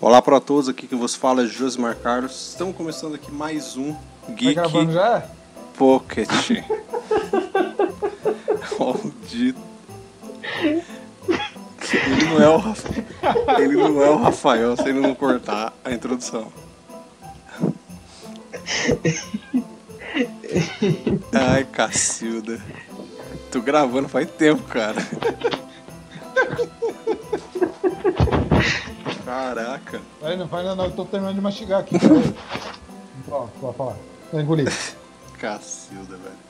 Olá para todos, aqui que vos fala é Josimar Carlos. Estamos começando aqui mais um Geek Tá gravando já? Pocket. Maldito. Ele não, é o, Rafa- ele não é o Rafael se ele não cortar a introdução. Ai, Cacilda. Tô gravando faz tempo, cara. Caraca. Peraí, não vai não, não, eu tô terminando de mastigar aqui. Pronto, pode falar. Engolido. Cacilda, velho.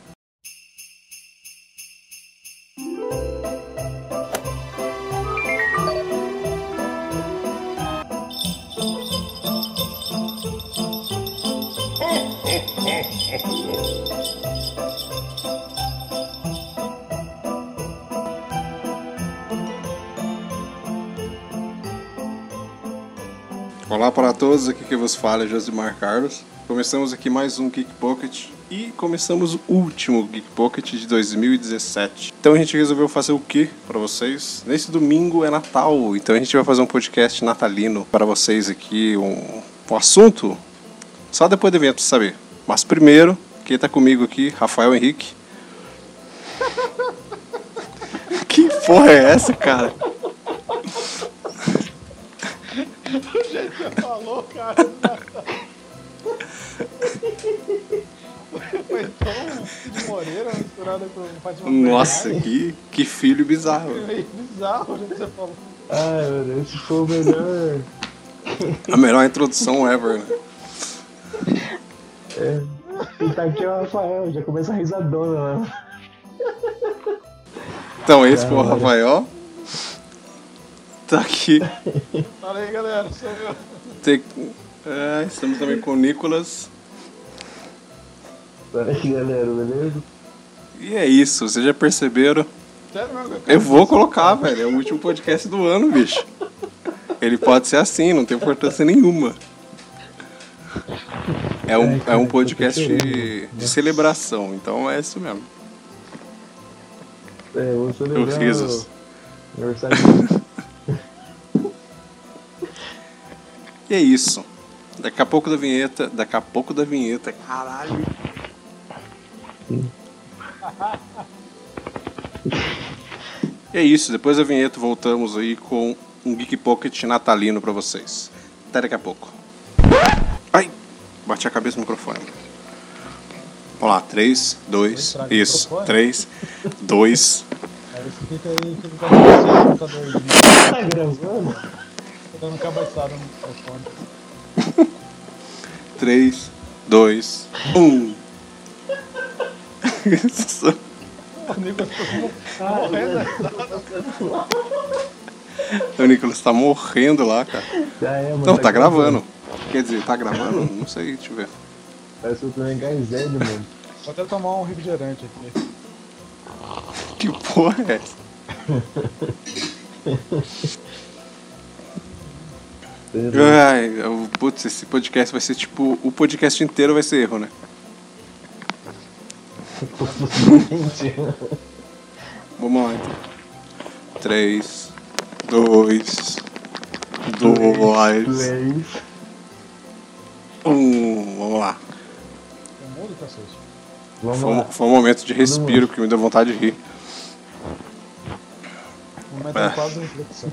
Olá para todos, aqui que vos fala é Josimar Carlos. Começamos aqui mais um Geek Pocket e começamos o último Geek Pocket de 2017. Então a gente resolveu fazer o que para vocês? Nesse domingo é Natal, então a gente vai fazer um podcast natalino para vocês aqui, um, um assunto só depois do evento saber. Mas primeiro, quem tá comigo aqui, Rafael Henrique. que porra é essa, cara? Você falou, cara. Foi tão Cid Moreira misturado com Fátima Nossa, Bernardes. que, que filho bizarro. Meio bizarro o jeito que você falou. Ai, meu Deus, esse foi o melhor. A melhor introdução ever, né? É. E tá aqui o Rafael, já começa a risadona lá. Então, esse foi o Rafael. Tá aqui. Fala aí, galera. Sou eu. Tem- é, estamos também com o Nicolas. Pera aí, galera, beleza? E é isso, vocês já perceberam? Sério mesmo? Eu vou colocar, velho. É o último podcast do ano, bicho. Ele pode ser assim, não tem importância nenhuma. É um, é um podcast de, de celebração, então é isso mesmo. É, eu vou Os celebrar risos. o aniversário E é isso. Daqui a pouco da vinheta. Daqui a pouco da vinheta. Caralho. E é isso. Depois da vinheta voltamos aí com um Geek Pocket natalino pra vocês. Até daqui a pouco. Ai! Bati a cabeça no microfone. Vamos lá. 3, 2, Estraga o isso. microfone. 3, 2. Aí você fica aí, fica com a computador. Tá gravando? Tô dando cabeçada no microfone. 3, 2, 1. O Nicolas ficou morrendo. O Nicolas tá morrendo lá, cara. Já é, mano. Não, tá gravando. Quer dizer, tá gravando? Não sei, deixa eu ver. Parece que eu tô em Gaizélio, mano. Vou até tomar um refrigerante aqui. Que porra é essa? Ai, eu- putz, esse podcast vai ser tipo. O podcast inteiro vai ser erro, né? Vamos lá então. 3, 2, 2, Play. 1. Vamos lá. Vamos Foi, um- lá. foi um momento de respiro que me deu vontade de rir. Um momento É. de quase reflexão.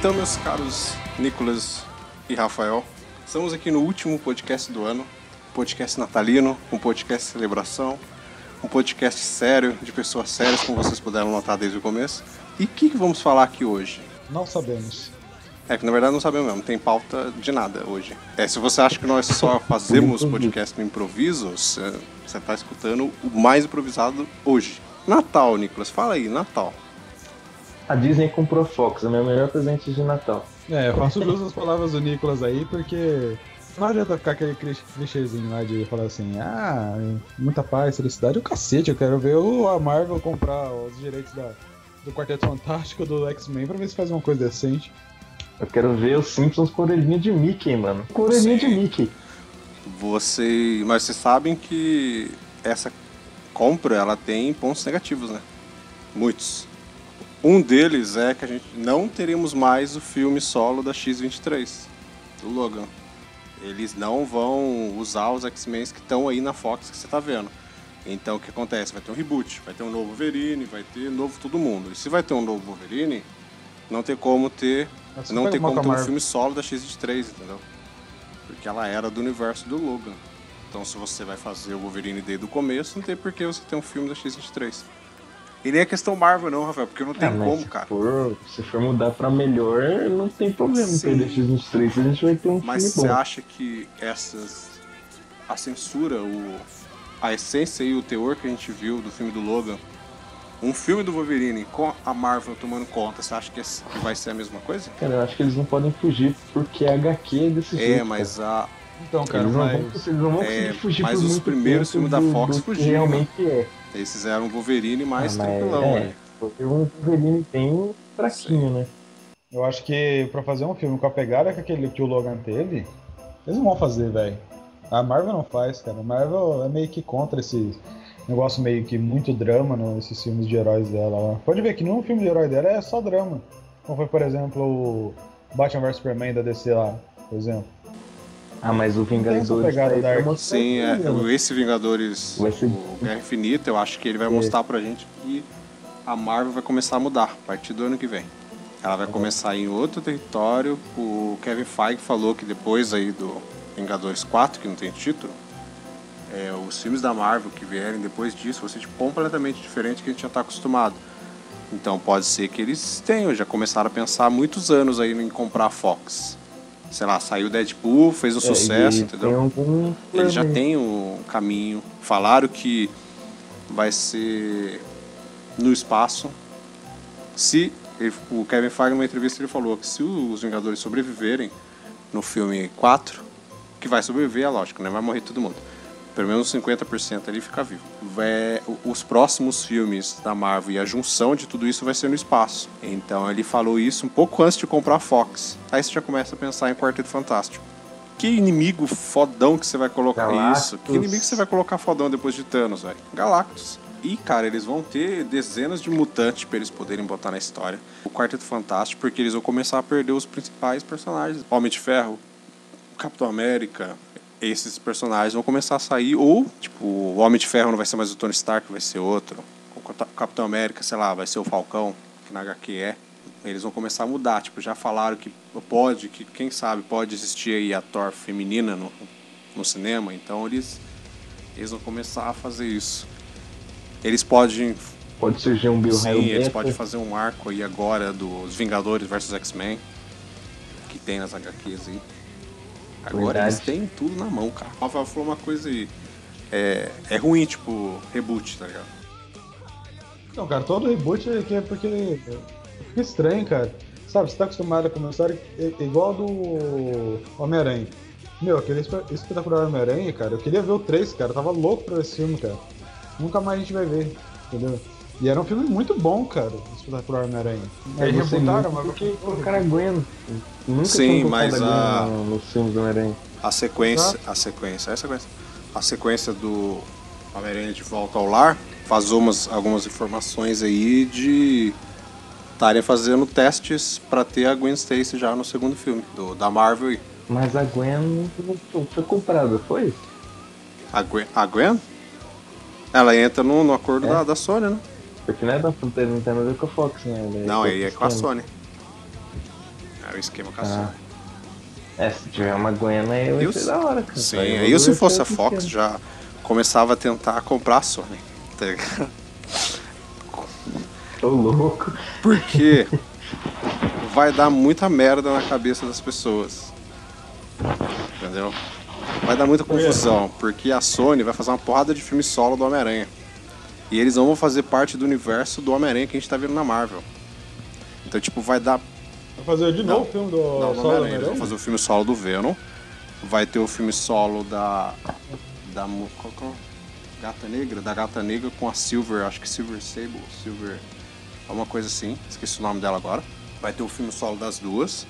Então, meus caros Nicolas e Rafael, estamos aqui no último podcast do ano. podcast natalino, um podcast celebração, um podcast sério, de pessoas sérias, como vocês puderam notar desde o começo. E o que, que vamos falar aqui hoje? Não sabemos. É que na verdade não sabemos mesmo, não tem pauta de nada hoje. É, se você acha que nós só fazemos podcast no improviso, você está escutando o mais improvisado hoje. Natal, Nicolas, fala aí, Natal. A Disney comprou Fox, é o meu melhor presente de Natal. É, eu faço jus às palavras do Nicolas aí, porque não adianta ficar aquele clichê- clichêzinho lá de falar assim, ah, muita paz, felicidade, o cacete, eu quero ver o, a Marvel comprar os direitos da, do Quarteto Fantástico, do X-Men, pra ver se faz uma coisa decente. Eu quero ver os Simpsons com orelhinha de Mickey, mano. Com orelhinha de. Mickey. Você, mas vocês sabem que essa compra ela tem pontos negativos, né? Muitos. Um deles é que a gente não teremos mais o filme solo da X23, do Logan. Eles não vão usar os X-Men que estão aí na Fox que você tá vendo. Então o que acontece? Vai ter um reboot, vai ter um novo Wolverine, vai ter novo todo mundo. E se vai ter um novo Wolverine, não tem como ter, Mas você não tem como ter a um filme solo da X23, entendeu? Porque ela era do universo do Logan. Então se você vai fazer o Wolverine desde o começo, não tem por que você ter um filme da X23. E nem é questão Marvel não, Rafael, porque não tem Ah, mas como, se cara. For, se for mudar pra melhor, não tem problema em Sim. perder X23. A gente vai ter um Mas filme você bom. acha que essas. A censura, o, a essência e o teor que a gente viu do filme do Logan, um filme do Wolverine com a Marvel tomando conta, você acha que, que vai ser a mesma coisa? Cara, eu acho que eles não podem fugir porque a HQ é desse jeito. É, mas a. Então, cara. cara, Eles não, mas... vão, eles não vão É, conseguir fugir mas os muito primeiros filmes da Fox do fugiram. realmente é. Fizeram um Wolverine mais Ah, mas tranquilão, é, né? Porque o Wolverine tem fraquinho, né? Eu acho que pra fazer um filme com a pegada que, aquele, que o Logan teve, eles não vão fazer, velho. A Marvel não faz, cara. A Marvel é meio que contra esse negócio meio que muito drama nesses filmes de heróis dela. lá. Pode ver que nenhum filme de herói dela é só drama. Como foi, por exemplo, o Batman vs Superman da DC lá, por exemplo. Ah, mas o Vingadores tá mostrar Sim, é, né? esse Vingadores, ser- o Guerra Infinita, eu acho que ele vai É. mostrar pra gente que a Marvel vai começar a mudar a partir do ano que vem. Ela vai começar em outro território. O Kevin Feige falou que depois aí do Vingadores 4, que não tem título, é, os filmes da Marvel que vierem depois disso vão ser tipo, completamente diferente do que a gente já está acostumado. Então pode ser que eles tenham, já começaram a pensar há muitos anos aí em comprar a Fox. Sei lá, saiu Deadpool, fez o É, sucesso, entendeu? Algum Ele já tem um caminho. Falaram que vai ser no espaço. Se ele- o Kevin Feige numa entrevista ele falou que se os Vingadores sobreviverem no filme 4, que vai sobreviver, é lógico, né? Vai morrer todo mundo. Pelo menos 50% ali fica vivo. O- os próximos filmes da Marvel e a junção de tudo isso vai ser no espaço. Então ele falou isso um pouco antes de comprar a Fox. Aí você já começa a pensar em Quarteto Fantástico. Que inimigo fodão que você vai colocar Galactus. isso? Que inimigo você vai colocar fodão depois de Thanos, velho? Galactus. E, cara, eles vão ter dezenas de mutantes pra eles poderem botar na história. O Quarteto Fantástico, porque eles vão começar a perder os principais personagens. Homem de Ferro, Capitão América, esses personagens vão começar a sair. Ou, tipo, o Homem de Ferro não vai ser mais o Tony Stark, vai ser outro. O Capitão América, sei lá, vai ser o Falcão, que na HQ é. Eles vão começar a mudar. Tipo, já falaram que pode, que quem sabe pode existir aí a Thor feminina no, no cinema. Então eles, eles vão começar a fazer isso. Eles podem Pode surgir um Bill Sim, eles podem fazer um arco aí agora dos Vingadores versus X-Men. Que tem nas HQs aí. Agora Verdade. eles têm tudo na mão, cara. O Rafael falou uma coisa aí. É, é ruim, tipo, reboot, tá ligado? Não, cara, todo reboot é é porque. Fica estranho, cara. Sabe, você tá acostumado com uma história i- igual a do Homem-Aranha. Meu, aquele espe- espetacular Homem-Aranha, cara, eu queria ver o 3, cara. Eu tava louco pra ver esse filme, cara. Nunca mais a gente vai ver, entendeu? E era um filme muito bom, cara, o espetacular Homem-Aranha. É, Aí você rebutaram, mas. porque colocaram a Gwen. Nunca Sim, mas a- no- nos filmes do Homem-Aranha. A sequência, a sequência, é a sequência. A sequência do Homem-Aranha de Volta ao Lar vazou umas, algumas informações aí de estarem fazendo testes pra ter a Gwen Stacy já no segundo filme do, da Marvel. Mas a Gwen não foi- foi comprada, foi? A Gwen, a Gwen? Ela entra no, no acordo É? da, da Sony, né? Porque não é da Fronteira, não tem nada a ver com a Fox, né? Ela Não, aí é com a Sony. É o esquema com a Ah. Sony. É, se tiver uma Gwen aí vai Eu- ser da hora, cara. Sim, aí eu se fosse a Fox já começava a tentar comprar a Sony. Tá ligado? Tô louco. Porque vai dar muita merda na cabeça das pessoas. Entendeu? Vai dar muita confusão, porque a Sony vai fazer uma porrada de filme solo do Homem-Aranha. E eles não vão fazer parte do universo do Homem-Aranha que a gente tá vendo na Marvel. Então, tipo, vai dar Vai fazer de novo o filme do Não, Homem-Aranha. Eles Homem-Aranha? vão fazer o filme solo do Venom. Vai ter o filme solo da. Da. é? Gata Negra? Da Gata Negra com a Silver, acho que Silver Sable, Silver. Alguma coisa assim. Esqueci o nome dela agora. Vai ter o filme solo das duas.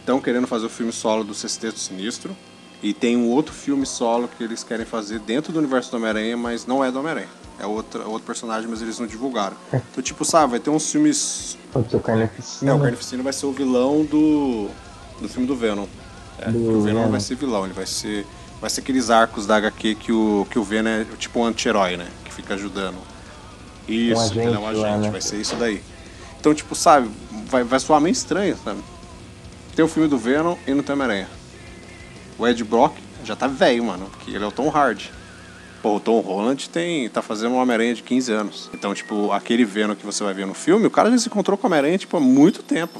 Estão querendo fazer o filme solo do Sexteto Sinistro. E tem um outro filme solo que eles querem fazer dentro do universo do Homem-Aranha, mas não é do Homem-Aranha. É outro, outro personagem, mas eles não divulgaram. Então, tipo, sabe, vai ter uns filmes Pode ser o é, Carnificina. o Carnificina vai ser o vilão do, do filme do Venom. É, Do o Venom Venom. vai ser vilão, ele vai ser. Vai ser aqueles arcos da HQ que o, que o Venom é tipo um anti-herói, né? Que fica ajudando. Isso, que ele é um agente lá, agente, né? vai ser isso daí. Então, tipo, sabe, vai, vai soar meio estranho, sabe? Tem o filme do Venom e não tem Homem-Aranha. O Ed Brock já tá velho, mano, porque ele é o Tom Hardy. Pô, o Tom Holland tem, tá fazendo um Homem-Aranha de 15 anos. Então, tipo, aquele Venom que você vai ver no filme, o cara já se encontrou com o Homem-Aranha, tipo, há muito tempo.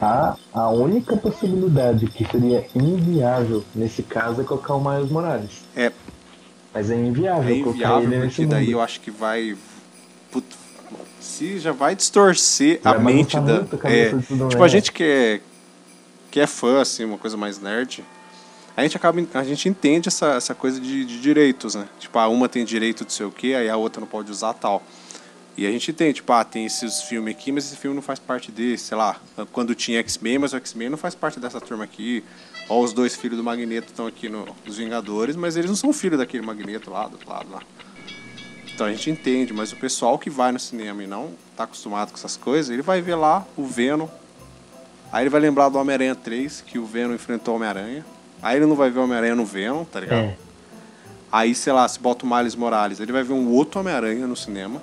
A, a única possibilidade que seria inviável nesse caso é colocar o Miles Morales. É, Mas é inviável, é colocar inviável, nesse porque daí mundo. eu acho que vai. Se já vai distorcer Vai a mente da. a É, tipo, a gente que é, que é fã, assim, uma coisa mais nerd, a gente acaba. A gente entende essa, essa coisa de, de direitos, né? Tipo, a uma tem direito de sei o quê, aí a outra não pode usar tal. E a gente tem, tipo, ah, tem esses filmes aqui, mas esse filme não faz parte desse, sei lá. Quando tinha X-Men, mas o X-Men não faz parte dessa turma aqui. Ó, os dois filhos do Magneto estão aqui no- nos Vingadores, mas eles não são filhos daquele Magneto lá, do outro lado lá. Então a gente entende, mas o pessoal que vai no cinema e não tá acostumado com essas coisas, ele vai ver lá o Venom. Aí ele vai lembrar do Homem-Aranha 3, que o Venom enfrentou o Homem-Aranha. Aí ele não vai ver o Homem-Aranha no Venom, tá ligado? É. Aí, sei lá, se bota o Miles Morales, ele vai ver um outro Homem-Aranha no cinema.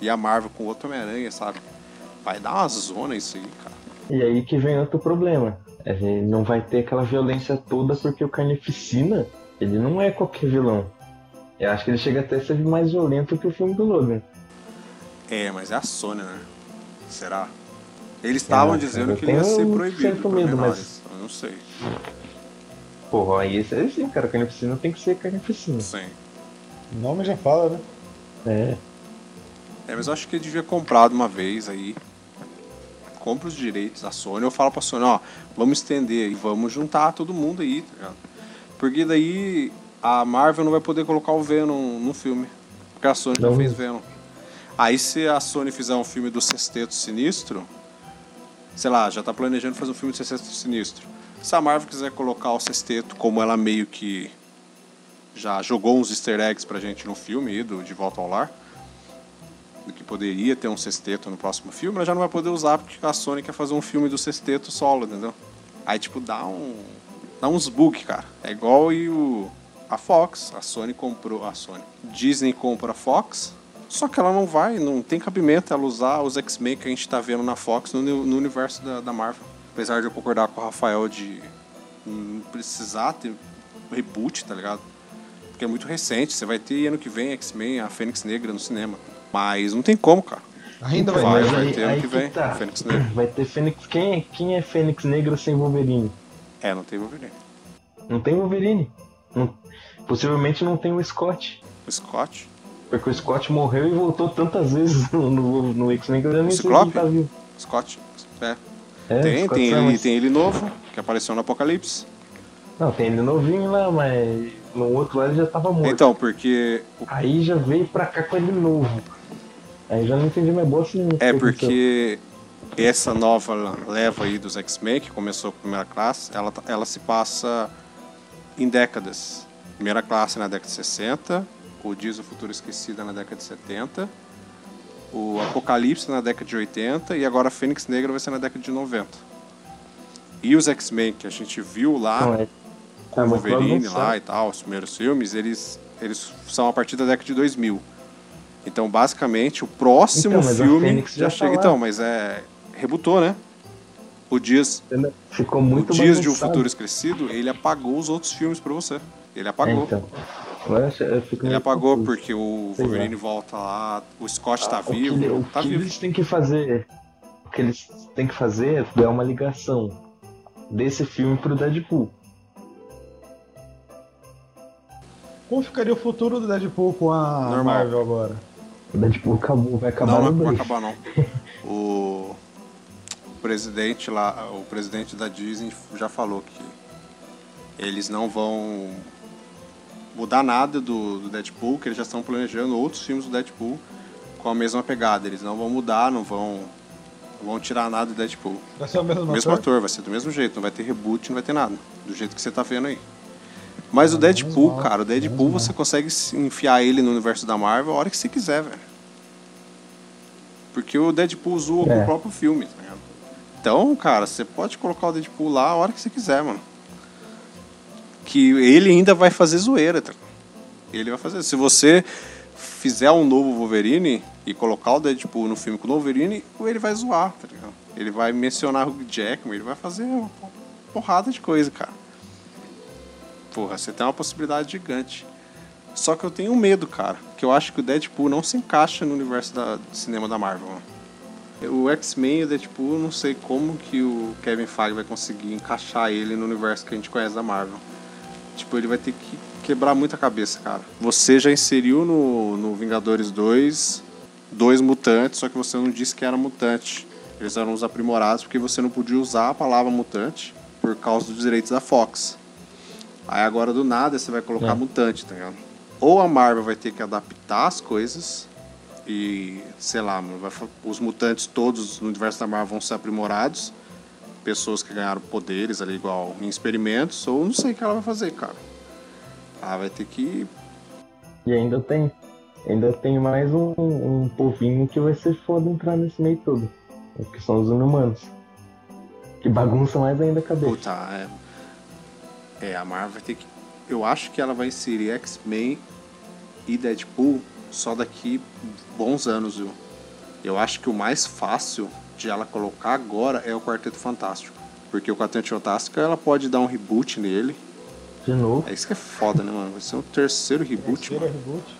E a Marvel com outro Homem-Aranha, sabe? Vai dar uma zona isso aí, cara. E aí que vem outro problema. A gente não vai ter aquela violência toda porque o Carnificina, ele não é qualquer vilão. Eu acho que ele chega até a ser mais violento que o filme do Logan. É, mas é a Sony, né? Será? Eles estavam Ah, dizendo que ele ia ser proibido medo, menores. Eu não sei. Porra, aí esse é sim, cara. Carnificina tem que ser Carnificina. Sim. O nome já fala, né? É. É, mas eu acho que ele devia comprar de uma vez aí. Compra os direitos da Sony. Eu falo pra Sony, ó, vamos estender aí, vamos juntar todo mundo aí, tá ligado? Porque daí a Marvel não vai poder colocar o Venom no filme. Porque a Sony já Não. fez Venom. Aí se a Sony fizer um filme do Sexteto Sinistro, sei lá, já tá planejando fazer um filme do Sexteto Sinistro. Se a Marvel quiser colocar o Sexteto como ela meio que já jogou uns easter eggs pra gente no filme do De Volta ao Lar, do que poderia ter um sexteto no próximo filme, ela já não vai poder usar porque a Sony quer fazer um filme do sexteto solo, entendeu? Aí, tipo, dá um. dá uns bug, cara. É igual e o. A Fox. A Sony comprou. A Sony. Disney compra a Fox. Só que ela não vai, não tem cabimento ela usar os X-Men que a gente tá vendo na Fox no, no universo da, da Marvel. Apesar de eu concordar com o Rafael de não precisar ter reboot, tá ligado? Porque é muito recente. Você vai ter ano que vem X-Men, a Fênix Negra no cinema. Mas não tem como, cara. Ainda vai. Vai, vai aí- ter ano aí que vem. tá. Fênix Negra. Vai ter Fênix. Quem é, quem é Fênix Negra sem Wolverine? É, não tem Wolverine. Não tem Wolverine. Não- possivelmente não tem o Scott. O Scott. Porque o Scott morreu e voltou tantas vezes no, no, no X-Men que eu já nem sei se ele tá vivo. Scott. É. É, tem, tem ele, tem ele novo, que apareceu no Apocalipse. Não, tem ele novinho lá, mas no outro lado ele já tava morto. Então, porque. Aí já veio pra cá com ele novo. Aí já não entendi mais bosta nenhuma. É porque essa nova leva aí dos X-Men, que começou com a primeira classe, ela, tá- ela se passa em décadas. Primeira classe na década de 60, o Dias do Futuro Esquecida na década de 70, o Apocalipse na década de 80 e agora a Fênix Negra vai ser na década de 90. E os X-Men que a gente viu lá, Não, é, com é Wolverine lá e tal, os primeiros filmes, eles, eles são a partir da década de 2000. Então, basicamente, o próximo Então, filme já já tá chega. então, mas é. Rebutou, né? O Dias, Ficou muito o Dias de um. Futuro Esquecido, ele apagou os outros filmes pra você. Ele É, apagou. então. Ele apagou confuso. porque o Sei lá. Wolverine volta lá, o Scott tá O que, vivo, o tá que vivo. eles têm que fazer, o que eles têm que fazer é uma ligação desse filme pro Deadpool. Como ficaria o futuro do Deadpool com a Normal. Marvel agora? O Deadpool acabou, vai acabar Não, não vai acabar não. O presidente lá, o presidente da Disney já falou que eles não vão mudar nada do, do Deadpool, que eles já estão planejando outros filmes do Deadpool com a mesma pegada. Eles não vão mudar, não vão, vão tirar nada do Deadpool. Vai ser o mesmo, O mesmo ator? ator, vai ser do mesmo jeito, não vai ter reboot, não vai ter nada. Do jeito que você tá vendo aí. Mas o Deadpool, mal, cara, o Deadpool você consegue se enfiar ele no universo da Marvel a hora que você quiser, velho. Porque o Deadpool zoa com É. o próprio filme, tá ligado? Então, cara, você pode colocar o Deadpool lá a hora que você quiser, mano. Que ele ainda vai fazer zoeira, tá? Ele vai fazer. Se você fizer um novo Wolverine e colocar o Deadpool no filme com o Wolverine, ele vai zoar, tá? Ele vai mencionar o Jackman, ele vai fazer uma porrada de coisa, cara. Porra, você tem uma possibilidade gigante. Só que eu tenho medo, cara, que eu acho que o Deadpool não se encaixa no universo da, do cinema da Marvel. mano. O X-Men e o Deadpool, não sei como que o Kevin Feige vai conseguir encaixar ele no universo que a gente conhece da Marvel. Tipo, ele vai ter que quebrar muita cabeça, cara. Você já inseriu no, no Vingadores 2 dois mutantes, só que você não disse que era mutante. Eles eram os aprimorados porque você não podia usar a palavra mutante por causa dos direitos da Fox. Aí agora do nada você vai colocar É. mutante, tá ligado? Ou a Marvel vai ter que adaptar as coisas e, sei lá, mano, vai fa- os mutantes todos no universo da Marvel vão ser aprimorados. Pessoas que ganharam poderes ali, igual em experimentos, ou não sei o que ela vai fazer, cara. Ela vai ter que. E ainda tem. Ainda tem mais um, um povinho que vai ser foda entrar nesse meio todo. Que são os inumanos. Que bagunça mais ainda a cabeça. Puta, é. É, a Marvel vai ter que. Eu acho que ela vai inserir X-Men e Deadpool só daqui bons anos, viu? Eu acho que o mais fácil de ela colocar agora é o Quarteto Fantástico. Porque o Quarteto Fantástico ela pode dar um reboot nele. De novo. É isso que é foda, né, mano? Vai ser um terceiro reboot, Terceiro mano. reboot.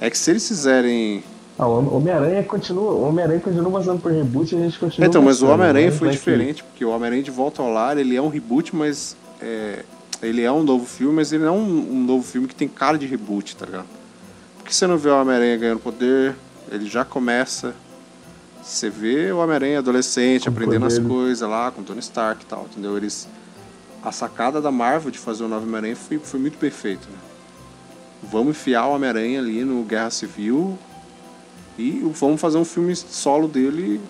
É que se eles fizerem. Ah, o Homem-Aranha continua. O Homem-Aranha continua passando por reboot e a gente continua. Então, mas o Homem-Aranha mas foi diferente, porque o Homem-Aranha de Volta ao Lar, ele é um reboot, mas é, ele é um novo filme, mas ele não é um, um novo filme que tem cara de reboot, tá ligado? Porque você não vê o Homem-Aranha ganhando poder, ele já começa. Você vê o Homem-Aranha adolescente, Com aprendendo as poderes. coisas lá, com Tony Stark e tal, entendeu? Eles, a sacada da Marvel de fazer o novo Homem-Aranha foi, foi muito perfeito, né? Vamos enfiar o Homem-Aranha ali no Guerra Civil e vamos fazer um filme solo dele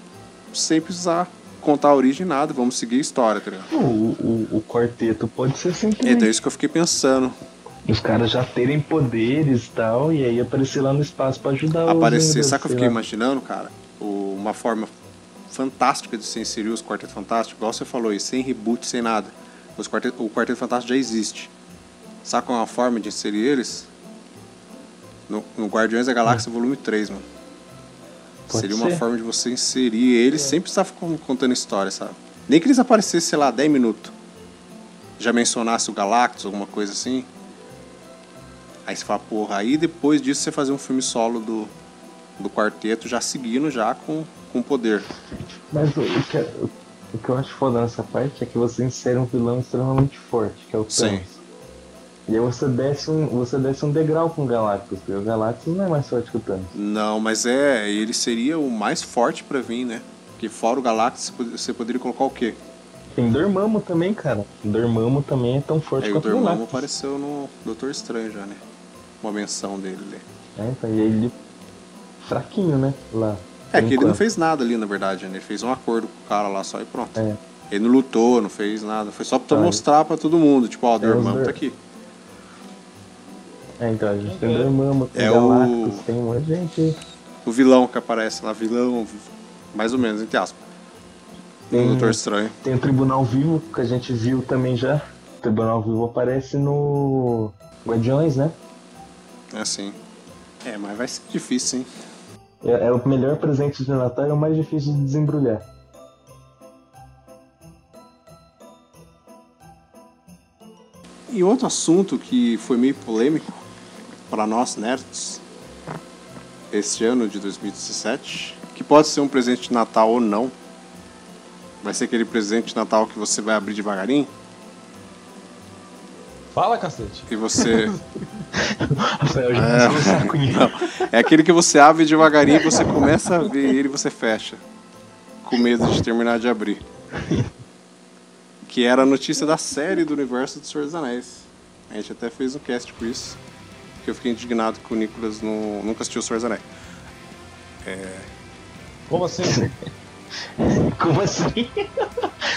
sem precisar contar a origem nada, vamos seguir a história, tá ligado? O, o, o quarteto pode ser assim também. Então é isso que eu fiquei pensando. Os caras já terem poderes e tal, e aí aparecer lá no espaço pra ajudar Aparecer, sabe o que eu fiquei lá. imaginando, cara? Uma forma fantástica de se inserir os Quarteto Fantástico, igual você falou aí, sem reboot, sem nada. Os quarteto, o Quarteto Fantástico já existe. Sabe qual é uma forma de inserir eles? No, no Guardiões da Galáxia Volume 3, mano. Pode Seria uma ser. forma de você inserir eles sem precisar contando história, sabe? Nem que eles aparecessem, sei lá, 10 minutos. Já mencionasse o Galactus, alguma coisa assim. Aí você fala, porra, aí depois disso você fazer um filme solo do, do quarteto, já seguindo já com, com poder. Mas o, o que, o, o que eu acho foda nessa parte é que você insere um vilão extremamente forte, que é o Thanos. Sim. E aí você desce um, você desce um degrau com o Galactus, porque o Galactus não é mais forte que o Thanos. Não, mas é, ele seria o mais forte pra vir, né? Porque fora o Galactus, você pod- você poderia colocar o quê? Tem Dormammu também, cara. Dormammu também é tão forte o quanto o Dormammu Galactus. apareceu no Doutor Estranho já, né? Uma menção dele. É, então, e ele fraquinho, né? Lá. É que ele não fez nada ali, na verdade, né? Ele fez um acordo com o cara lá só e pronto. É. Ele não lutou, não fez nada. Foi só pra Tá. mostrar pra todo mundo. Tipo, ó, o É, Dormammu Dor- tá aqui. É, então a gente tem Dormammu, tem É Galactus, o- tem um monte de gente. O vilão que aparece lá, vilão, mais ou menos, entre aspas. No Tem- Doutor Estranho. Tem o Tribunal Vivo, que a gente viu também já. O Tribunal Vivo aparece no Guardiões, né? É assim. É, mas vai ser difícil, hein? É, é o melhor presente de Natal e é o mais difícil de desembrulhar. E outro assunto que foi meio polêmico para nós nerds este ano de 2017, que pode ser um presente de Natal ou não, vai ser aquele presente de Natal que você vai abrir devagarinho, Fala, cacete. e você Rafael já saco Não, é aquele que você abre devagarinho, você começa a ver ele e você fecha. Com medo de terminar de abrir. Que era a notícia da série do universo do Senhor dos Anéis. A gente até fez um cast por isso. Que eu fiquei indignado que o Nicolas não, nunca assistiu o Senhor dos Anéis. Como assim? Como assim?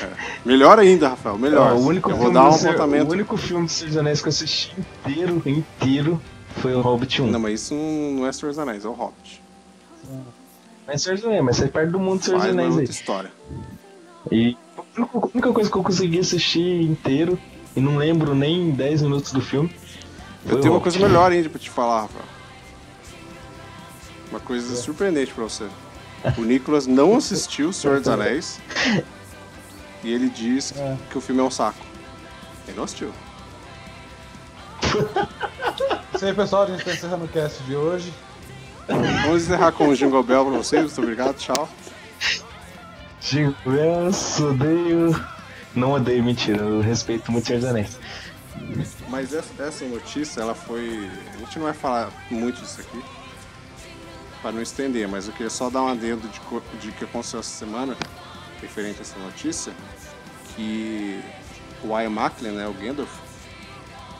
Melhor ainda, Rafael, melhor. Ó, o único eu vou filme dar um Senhor- apontamento. O único filme do Senhor dos Anéis que eu assisti inteiro, inteiro, foi o Hobbit 1. Não, mas isso não é Senhor dos Anéis, é o Hobbit. Não é Senhor dos Anéis, mas faz parte do mundo do Senhor dos uma Anéis aí. história. E a única- coisa que eu consegui assistir inteiro, e não lembro nem 10 minutos do filme, Eu tenho uma coisa melhor ainda pra te falar, Rafael. Uma coisa surpreendente pra você. O Nicolas não assistiu O Senhor dos Anéis e ele diz É. que o filme é um saco. Ele não assistiu. Isso aí, pessoal. A gente tá encerrando o cast de hoje. Vamos encerrar com o Jingle Bell pra vocês. Muito obrigado, tchau. Digo, eu odeio. Não odeio, mentira, eu respeito muito o Senhor dos Anéis. Mas essa, essa notícia, ela foi. A gente não vai falar muito disso aqui. Para não estender, mas eu queria só dar um adendo de, de que aconteceu essa semana, referente a essa notícia, que o Ian McKellen, né, o Gandalf,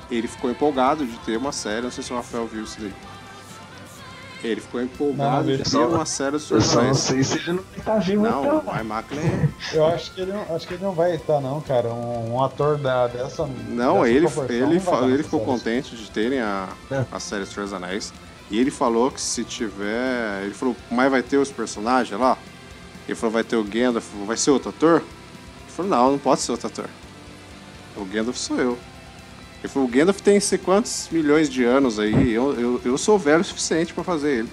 ele ficou empolgado de ter uma série, não sei se o Rafael viu isso daí. Ele ficou Não, empolgado vi. de ter Só- uma série do Senhor Eu não sei se ele não tá vivo Não, então. o Ian McKellen Eu acho que ele não, acho que ele não vai estar, não, cara. Um, um ator da, dessa. Não, dessa ele, ele, não ele ficou série. contente de terem a, É. a série dos Anéis. E ele falou que se tiver. Ele falou, mas vai ter os personagens lá? Ele falou, vai ter o Gandalf, vai ser outro ator? Ele falou, não, não pode ser outro ator. O Gandalf sou eu. Ele falou, o Gandalf tem sei quantos milhões de anos aí, eu, eu, eu sou velho o suficiente pra fazer ele.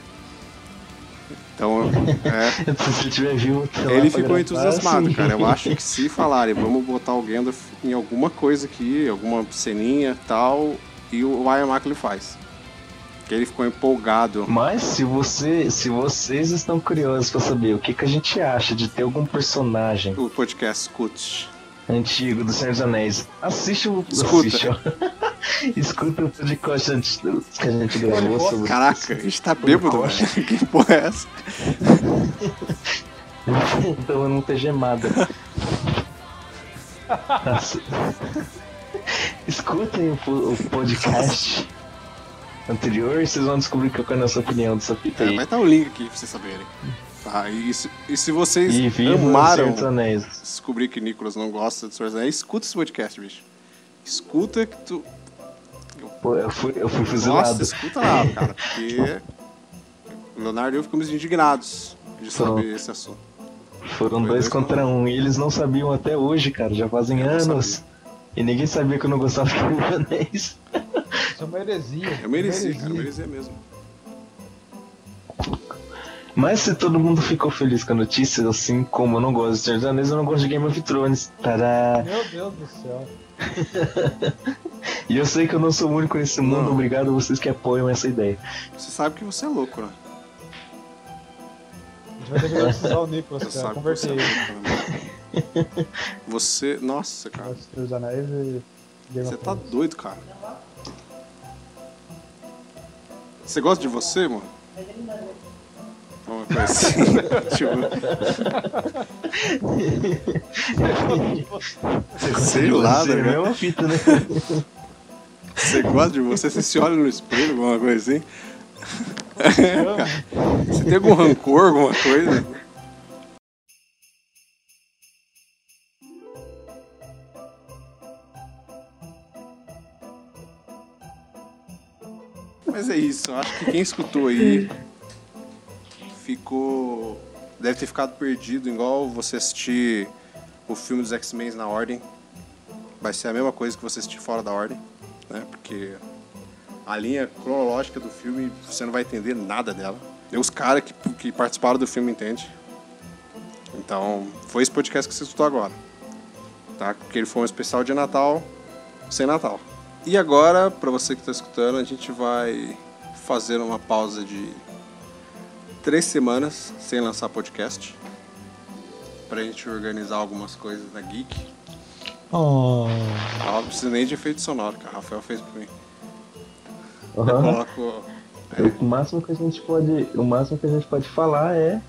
Então, é, ele ficou entusiasmado, cara. Eu acho que se falarem, vamos botar o Gandalf em alguma coisa aqui, alguma ceninha tal, e o Ian McKellen faz. Que ele ficou empolgado. Mas se você, se vocês estão curiosos pra saber o que, que a gente acha de ter algum personagem O podcast escute. antigo do Senhor dos Anéis, assiste o Escuta. assiste, ó. Escuta o podcast que a gente gravou sobre Caraca, a gente tá bêbado, velho. Que porra é essa? então eu não ter gemada. Escutem o podcast anterior e vocês vão descobrir qual que é a nossa opinião dessa fita É, aí. vai estar o link aqui pra vocês saberem. Tá, e, se, e se vocês E amaram descobrir que Nicolas não gosta de Senhor dos Anéis, escuta esse podcast, bicho. Escuta que tu. Pô, eu fui, eu fui Nossa, fuzilado. escuta lá, cara, porque Leonardo e eu ficamos indignados de saber esse assunto. Foram Foi dois dois contra um. E eles não sabiam até hoje, cara. Já fazem Eu não anos. E ninguém sabia que eu não gostava de Senhor dos Anéis. Isso é uma heresia. Eu mereci, uma cara, eu mereci mesmo. Mas se todo mundo ficou feliz com a notícia, assim como eu não gosto de Senhor dos Anéis, eu não gosto de Game of Thrones. Tará. Meu Deus do céu. E eu sei que eu não sou o único nesse mundo. Não. Obrigado a vocês que apoiam essa ideia. Você sabe que você é louco, né? A gente vai ter que precisar o Nicolas, Você cara. sabe que você é louco, né? Você. Nossa, cara. Senhor dos Anéis e Game Você of tá doido, cara. Você gosta de você, mano? Uma coisa assim. tipo, sei lá, é a né? mesma fita, né? Você gosta de você? Você se olha no espelho, alguma coisa assim? Você tem algum rancor, alguma coisa? Mas é isso, acho que quem escutou aí ficou. Deve ter ficado perdido, igual você assistir o filme dos X-Men na ordem. Vai ser a mesma coisa que você assistir fora da ordem, né? Porque a linha cronológica do filme você não vai entender nada dela. E os caras que, que participaram do filme entendem. Então, foi esse podcast que você escutou agora. Tá? Porque ele foi um especial de Natal sem Natal. E agora, para você que está escutando, a gente vai fazer uma pausa de três semanas sem lançar podcast. Pra gente organizar algumas coisas da Geek. Oh. Ah, não precisa nem de efeito sonoro, que o Rafael fez pra mim. Eu Aham. coloco. O máximo que a gente pode, o máximo que a gente pode falar é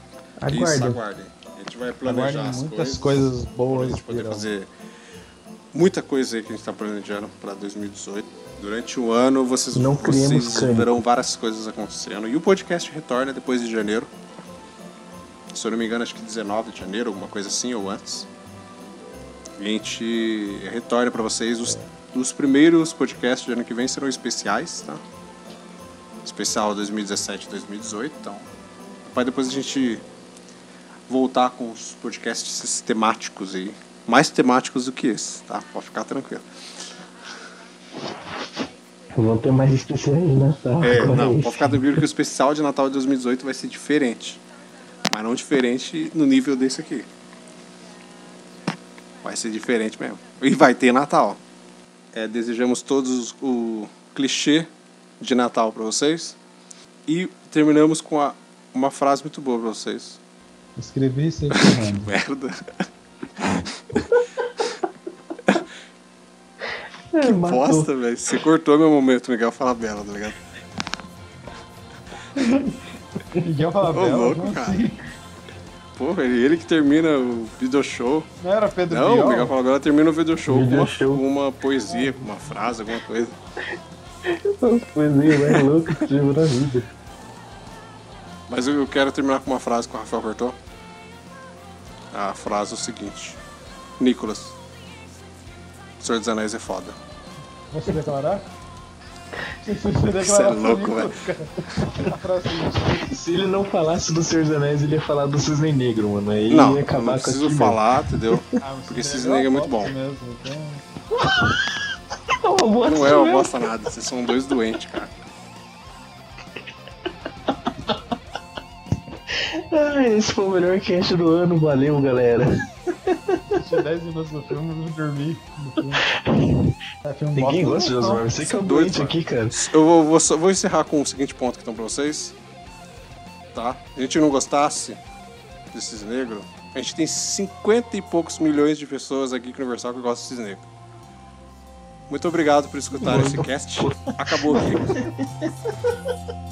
Isso, aguardem. aguardem. A gente vai planejar Aguardem as muitas coisas. coisas boas Pra gente poder virão. fazer muita coisa aí que a gente tá planejando pra 2018. Durante o ano vocês, Não vocês verão várias coisas acontecendo. E o podcast retorna depois de janeiro. Se eu não me engano, acho que 19 de janeiro, alguma coisa assim, ou antes. A gente retorna pra vocês. Os, os primeiros podcasts do ano que vem serão especiais, tá? Especial 2017 2018. Então, para depois a gente voltar com os podcasts temáticos aí. Mais temáticos do que esse, tá? Pode ficar tranquilo. Vão ter mais especiais de Natal. É, não, esse. pode ficar tranquilo que o especial de Natal de 2018 vai ser diferente. Mas não diferente no nível desse aqui. Vai ser diferente mesmo. E vai ter Natal. É, desejamos todos o clichê de Natal pra vocês. E terminamos com a- uma frase muito boa pra vocês. Escrevi isso aí, Fernando. Merda. É, matou. Bosta, velho. Você cortou meu momento, Miguel Fala Bela, tá ligado? Miguel fala Ô, louco, cara. assim? Pô, velho, ele que termina o video show. Não era Pedro Não, o Bial? Miguel Fala Bela termina o video show, Video com, uma, show. com uma poesia, com uma frase, alguma coisa. Coisinhas mais loucas que tive na vida. Mas eu eu quero terminar com uma frase que o Rafael cortou. A frase é o seguinte: Nicolas, Senhor dos Anéis é foda. Você declarar? Você, é louco, velho. Se ele não falasse do Senhor dos Anéis, ele ia falar do Cisne Negro, mano. Aí Não, ia eu acabar não preciso falar, entendeu? Ah, Porque você esse nega é muito bom. Mesmo, então... Não, boa Não é uma mesmo. bosta nada, vocês são dois doentes, cara. Ai, esse foi o melhor cast do ano, valeu, galera. Assisti 10 minutos do filme e dormi no filme. É, filme Ninguém gosta de. Josué, você que é doente aqui, cara. Eu vou, vou só- vou encerrar com o seguinte ponto que estão pra vocês. Tá? Se a gente não gostasse desses negros, a gente tem 50 e poucos milhões de pessoas aqui no Universal que gostam desses negros. Muito obrigado por escutar esse cast. Acabou aqui.